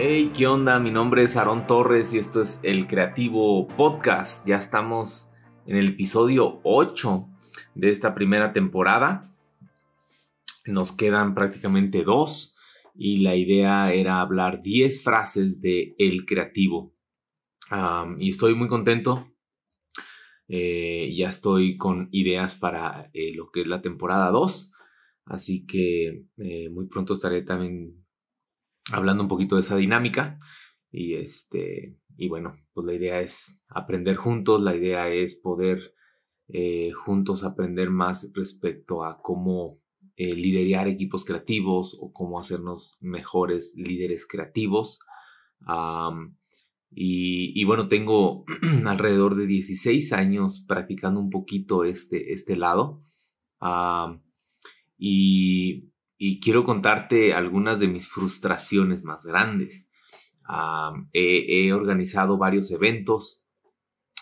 Hey, ¿qué onda? Mi nombre es Aaron Torres y esto es El Creativo Podcast. Ya estamos en el episodio 8 de esta primera temporada. Nos quedan prácticamente dos y la idea era hablar 10 frases de El Creativo. y estoy muy contento. Eh, ya estoy con ideas para eh, lo que es la temporada 2. Así que eh, muy pronto estaré también hablando un poquito de esa dinámica. Y este, y bueno, pues la idea es aprender juntos, la idea es poder eh, juntos aprender más respecto a cómo eh, liderar equipos creativos o cómo hacernos mejores líderes creativos. y, bueno, tengo alrededor de 16 años practicando un poquito este, este lado. y y quiero contarte algunas de mis frustraciones más grandes. he, organizado varios eventos,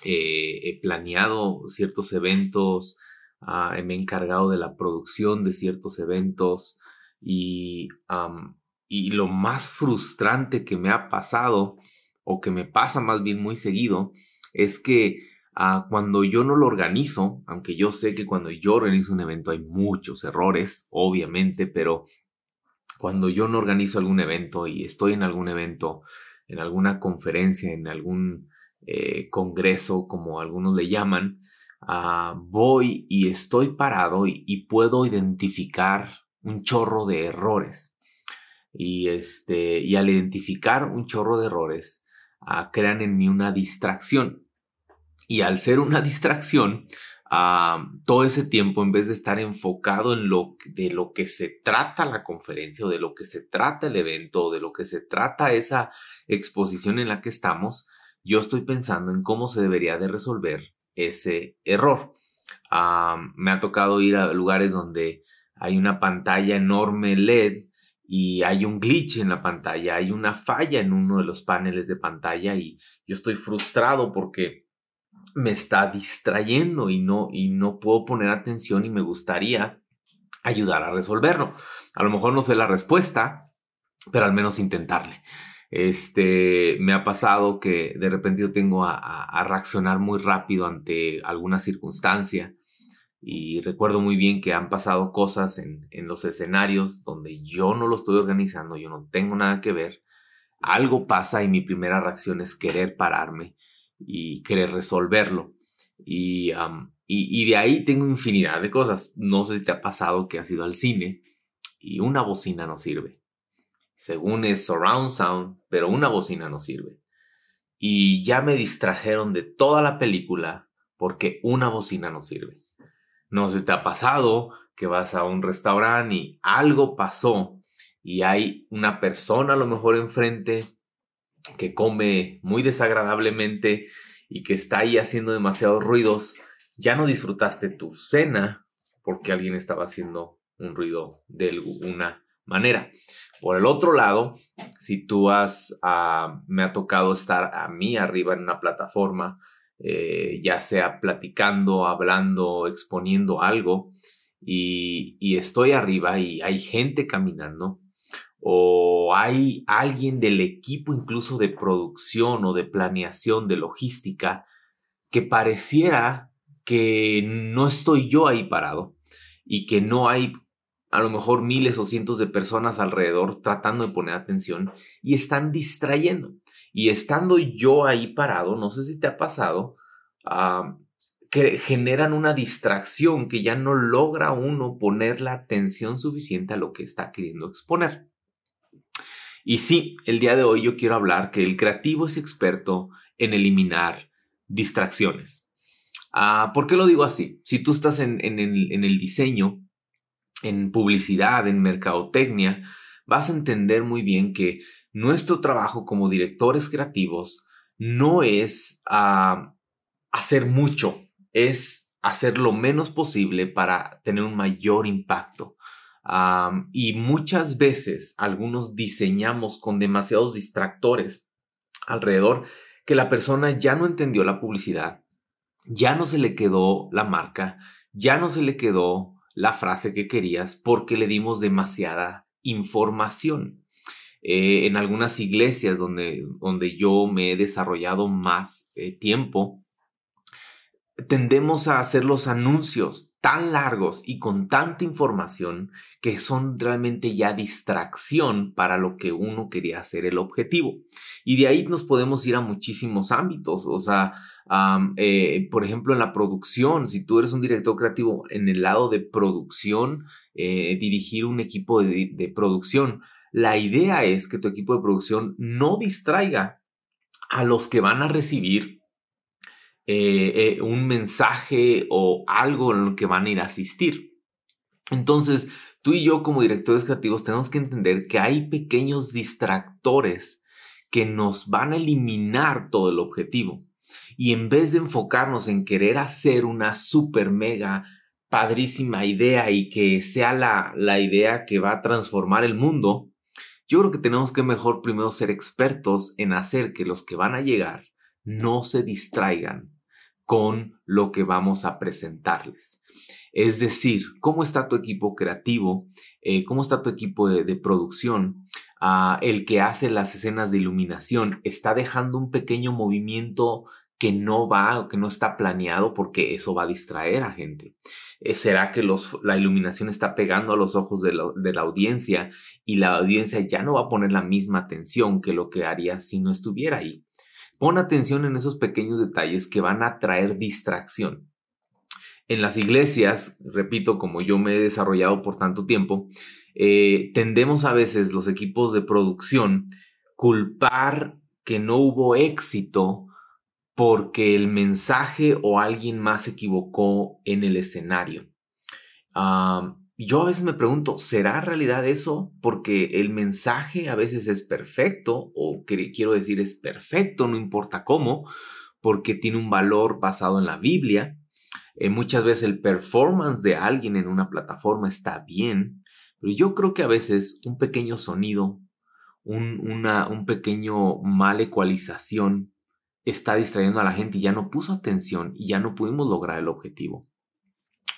eh, he planeado ciertos eventos, ah, me he encargado de la producción de ciertos eventos y, y lo más frustrante que me ha pasado o que me pasa más bien muy seguido es que cuando yo no lo organizo, aunque yo sé que cuando yo organizo un evento hay muchos errores, obviamente, pero cuando yo no organizo algún evento y estoy en algún evento, en alguna conferencia, en algún eh, congreso, como algunos le llaman, ah, voy y estoy parado y, puedo identificar un chorro de errores. Y, este, y al identificar un chorro de errores, ah, crean en mí una distracción. Y al ser una distracción, todo ese tiempo, en vez de estar enfocado en lo de lo que se trata la conferencia o de lo que se trata el evento o de lo que se trata esa exposición en la que estamos, yo estoy pensando en cómo se debería de resolver ese error. Me ha tocado ir a lugares donde hay una pantalla enorme LED y hay un glitch en la pantalla, hay una falla en uno de los paneles de pantalla y yo estoy frustrado porque me está distrayendo y no, y no puedo poner atención y me gustaría ayudar a resolverlo. A lo mejor no sé la respuesta, pero al menos intentarle. Este, me ha pasado que de repente yo tengo a, reaccionar muy rápido ante alguna circunstancia y recuerdo muy bien que han pasado cosas en, en los escenarios donde yo no lo estoy organizando, yo no tengo nada que ver. Algo pasa y mi primera reacción es querer pararme y querer resolverlo. Y, y, de ahí tengo infinidad de cosas. No sé si te ha pasado que has ido al cine y una bocina no sirve. Según es surround sound, pero una bocina no sirve. Y ya me distrajeron de toda la película porque una bocina no sirve. No sé si te ha pasado que vas a un restaurante y algo pasó y hay una persona a lo mejor enfrente que come muy desagradablemente y que está ahí haciendo demasiados ruidos, ya no disfrutaste tu cena porque alguien estaba haciendo un ruido de alguna manera. Por el otro lado, si tú has, ah, me ha tocado estar a mí arriba en una plataforma, eh, ya sea platicando, hablando, exponiendo algo, y, y estoy arriba y hay gente caminando, o hay alguien del equipo incluso de producción o de planeación, de logística, que pareciera que no estoy yo ahí parado y que no hay a lo mejor miles o cientos de personas alrededor tratando de poner atención y están distrayendo. Y estando yo ahí parado, no sé si te ha pasado, ah, que generan una distracción que ya no logra uno poner la atención suficiente a lo que está queriendo exponer. Y sí, el día de hoy yo quiero hablar que el creativo es experto en eliminar distracciones. Ah, ¿Por qué lo digo así? Si tú estás en, el, diseño, en publicidad, en mercadotecnia, vas a entender muy bien que nuestro trabajo como directores creativos no es ah, hacer mucho, es hacer lo menos posible para tener un mayor impacto y muchas veces algunos diseñamos con demasiados distractores alrededor que la persona ya no entendió la publicidad, ya no se le quedó la marca, ya no se le quedó la frase que querías porque le dimos demasiada información. Eh, en algunas iglesias donde, donde yo me he desarrollado más eh, tiempo, tendemos a hacer los anuncios tan largos y con tanta información que son realmente ya distracción para lo que uno quería hacer el objetivo. Y de ahí nos podemos ir a muchísimos ámbitos, o sea, eh, por ejemplo, en la producción, si tú eres un director creativo en el lado de producción, eh, dirigir un equipo de, producción, la idea es que tu equipo de producción no distraiga a los que van a recibir eh, un mensaje o algo en lo que van a ir a asistir. Entonces, tú y yo como directores creativos tenemos que entender que hay pequeños distractores que nos van a eliminar todo el objetivo. Y en vez de enfocarnos en querer hacer una super mega padrísima idea y que sea la, la idea que va a transformar el mundo, yo creo que tenemos que mejor primero ser expertos en hacer que los que van a llegar no se distraigan con lo que vamos a presentarles. Es decir, cómo está tu equipo creativo, eh, cómo está tu equipo de, producción, ah, el que hace las escenas de iluminación, está dejando un pequeño movimiento que no va o que no está planeado porque eso va a distraer a gente. Eh, ¿Será que la iluminación está pegando a los ojos de la, audiencia y la audiencia ya no va a poner la misma atención que lo que haría si no estuviera ahí? Pon atención en esos pequeños detalles que van a traer distracción. En las iglesias, repito, como yo me he desarrollado por tanto tiempo, eh, tendemos a veces los equipos de producción culpar que no hubo éxito porque el mensaje o alguien más se equivocó en el escenario. Yo a veces me pregunto, ¿será realidad eso? Porque el mensaje a veces es perfecto, o que quiero decir es perfecto, no importa cómo, porque tiene un valor basado en la Biblia. Eh, muchas veces el performance de alguien en una plataforma está bien, pero yo creo que a veces un pequeño sonido, un, una, un pequeño mal ecualización, está distrayendo a la gente y ya no puso atención y ya no pudimos lograr el objetivo.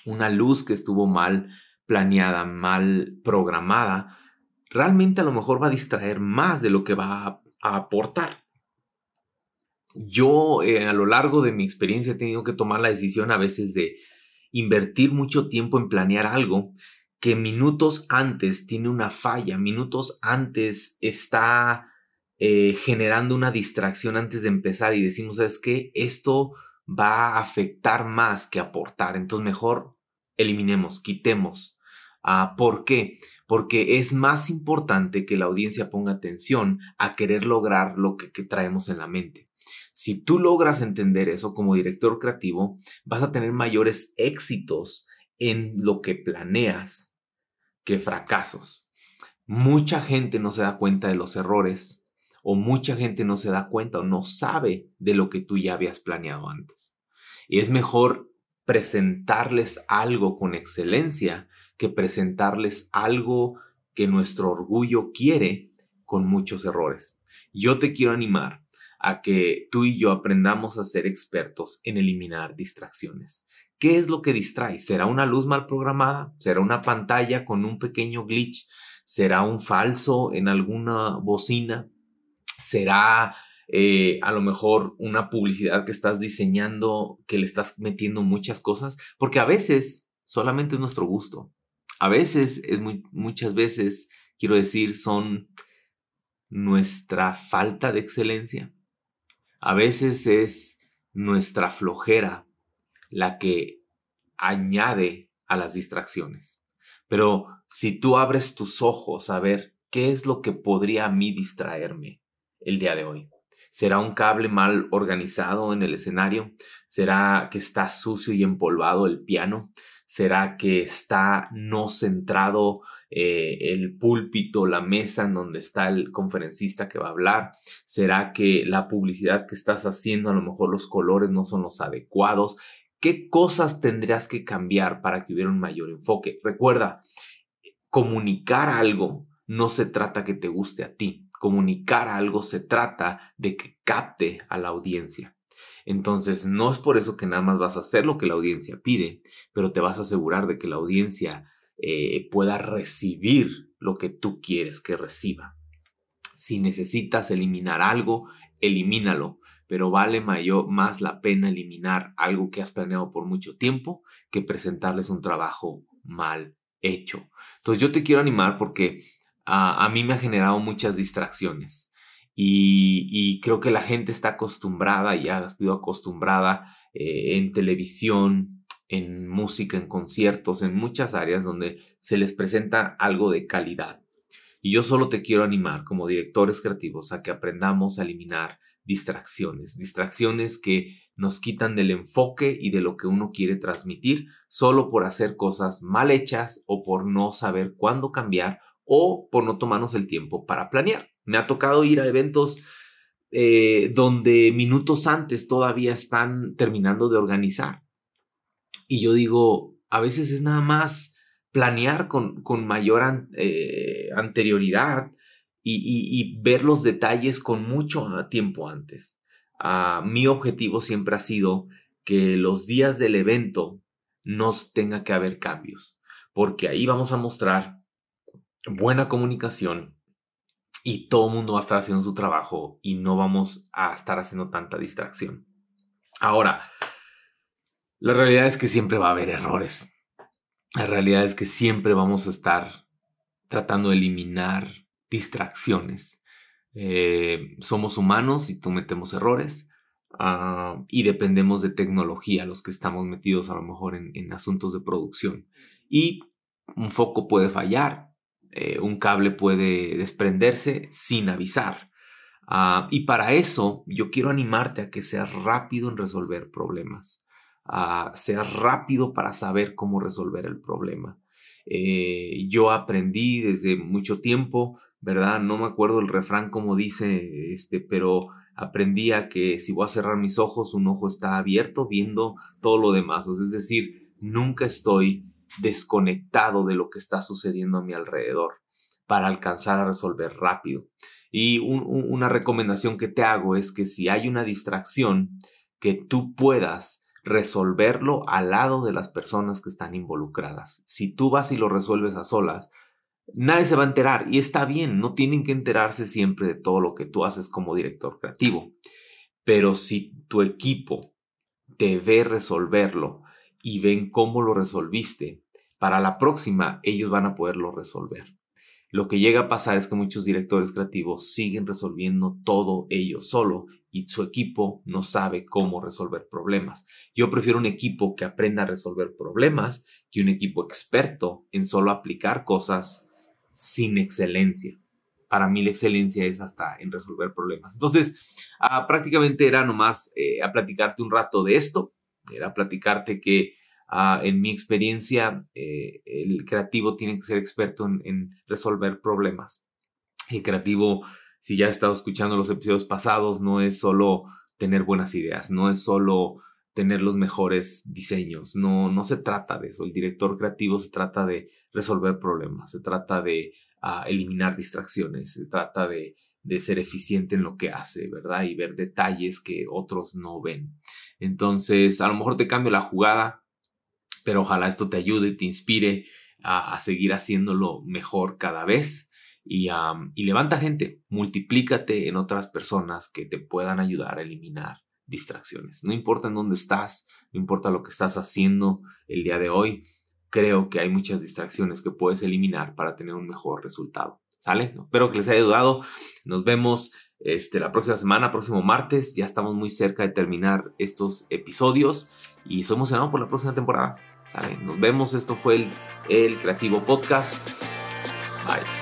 Una luz que estuvo mal planeada, mal programada, realmente a lo mejor va a distraer más de lo que va a, aportar. Yo eh, a lo largo de mi experiencia he tenido que tomar la decisión a veces de invertir mucho tiempo en planear algo que minutos antes tiene una falla, minutos antes está eh, generando una distracción antes de empezar y decimos, ¿sabes qué? Esto va a afectar más que aportar. Entonces mejor eliminemos, quitemos. Ah, ¿Por qué? Porque es más importante que la audiencia ponga atención a querer lograr lo que, que traemos en la mente. Si tú logras entender eso como director creativo, vas a tener mayores éxitos en lo que planeas que fracasos. Mucha gente no se da cuenta de los errores o mucha gente no se da cuenta o no sabe de lo que tú ya habías planeado antes. Y es mejor presentarles algo con excelencia que presentarles algo que nuestro orgullo quiere con muchos errores. Yo te quiero animar a que tú y yo aprendamos a ser expertos en eliminar distracciones. ¿Qué es lo que distrae? ¿Será una luz mal programada? ¿Será una pantalla con un pequeño glitch? ¿Será un falso en alguna bocina? será eh, a lo mejor una publicidad que estás diseñando, que le estás metiendo muchas cosas, porque a veces solamente es nuestro gusto. A veces, es muchas veces, quiero decir, son nuestra falta de excelencia. A veces es nuestra flojera la que añade a las distracciones. Pero si tú abres tus ojos a ver qué es lo que podría a mí distraerme, el día de hoy? ¿Será un cable mal organizado en el escenario? ¿Será que está sucio y empolvado el piano? ¿Será que está no centrado eh, el púlpito, la mesa en donde está el conferencista que va a hablar? ¿Será que la publicidad que estás haciendo, a lo mejor los colores no son los adecuados? ¿Qué cosas tendrías que cambiar para que hubiera un mayor enfoque? Recuerda, comunicar algo no se trata que te guste a ti, comunicar algo se trata de que capte a la audiencia. Entonces, no es por eso que nada más vas a hacer lo que la audiencia pide, pero te vas a asegurar de que la audiencia eh, pueda recibir lo que tú quieres que reciba. Si necesitas eliminar algo, elimínalo, pero vale mayor, más la pena eliminar algo que has planeado por mucho tiempo que presentarles un trabajo mal hecho. Entonces yo te quiero animar porque a mí me ha generado muchas distracciones y, creo que la gente está acostumbrada y ha sido acostumbrada eh, en televisión, en música, en conciertos, en muchas áreas donde se les presenta algo de calidad. Y yo solo te quiero animar como directores creativos a que aprendamos a eliminar distracciones, distracciones que nos quitan del enfoque y de lo que uno quiere transmitir solo por hacer cosas mal hechas o por no saber cuándo cambiar o por no tomarnos el tiempo para planear. Me ha tocado ir a eventos eh, donde minutos antes todavía están terminando de organizar. Y yo digo, a veces es nada más planear con, con mayor eh, anterioridad y, ver los detalles con mucho tiempo antes. Ah, mi objetivo siempre ha sido que los días del evento no tenga que haber cambios, porque ahí vamos a mostrar buena comunicación y todo el mundo va a estar haciendo su trabajo y no vamos a estar haciendo tanta distracción. Ahora, la realidad es que siempre va a haber errores. La realidad es que siempre vamos a estar tratando de eliminar distracciones. Eh, somos humanos y cometemos errores ah, y dependemos de tecnología, los que estamos metidos a lo mejor en asuntos de producción. Y un foco puede fallar, eh, un cable puede desprenderse sin avisar. Ah, y para eso yo quiero animarte a que seas rápido en resolver problemas. Uh, seas rápido para saber cómo resolver el problema. Eh, yo aprendí desde mucho tiempo, ¿verdad? No me acuerdo el refrán como dice, este, pero aprendí a que si voy a cerrar mis ojos, un ojo está abierto viendo todo lo demás. Es decir, nunca estoy desconectado de lo que está sucediendo a mi alrededor para alcanzar a resolver rápido. Y una recomendación que te hago es que si hay una distracción, que tú puedas resolverlo al lado de las personas que están involucradas. Si tú vas y lo resuelves a solas, nadie se va a enterar y está bien, no tienen que enterarse siempre de todo lo que tú haces como director creativo. Pero si tu equipo te ve resolverlo y ven cómo lo resolviste, para la próxima ellos van a poderlo resolver. Lo que llega a pasar es que muchos directores creativos siguen resolviendo todo ellos solo y su equipo no sabe cómo resolver problemas. Yo prefiero un equipo que aprenda a resolver problemas que un equipo experto en solo aplicar cosas sin excelencia. Para mí la excelencia es hasta en resolver problemas. Entonces, ah, prácticamente era nomás eh, a platicarte un rato de esto, era platicarte que Ah, en mi experiencia, eh, el creativo tiene que ser experto en, resolver problemas. El creativo, si ya has estado escuchando los episodios pasados, no es solo tener buenas ideas, no es solo tener los mejores diseños, no, no se trata de eso. El director creativo se trata de resolver problemas, se trata de ah, eliminar distracciones, se trata de, de ser eficiente en lo que hace, ¿verdad? Y ver detalles que otros no ven. Entonces, a lo mejor te cambio la jugada, pero ojalá esto te ayude, te inspire a, seguir haciéndolo mejor cada vez y, y levanta gente, multiplícate en otras personas que te puedan ayudar a eliminar distracciones. No importa en dónde estás, no importa lo que estás haciendo el día de hoy, creo que hay muchas distracciones que puedes eliminar para tener un mejor resultado. ¿Sale? Espero que les haya ayudado. Nos vemos este, la próxima semana, próximo martes. Ya estamos muy cerca de terminar estos episodios y estoy emocionado por la próxima temporada. ¿sale? Nos vemos, esto fue el, el Creativo Podcast. Bye.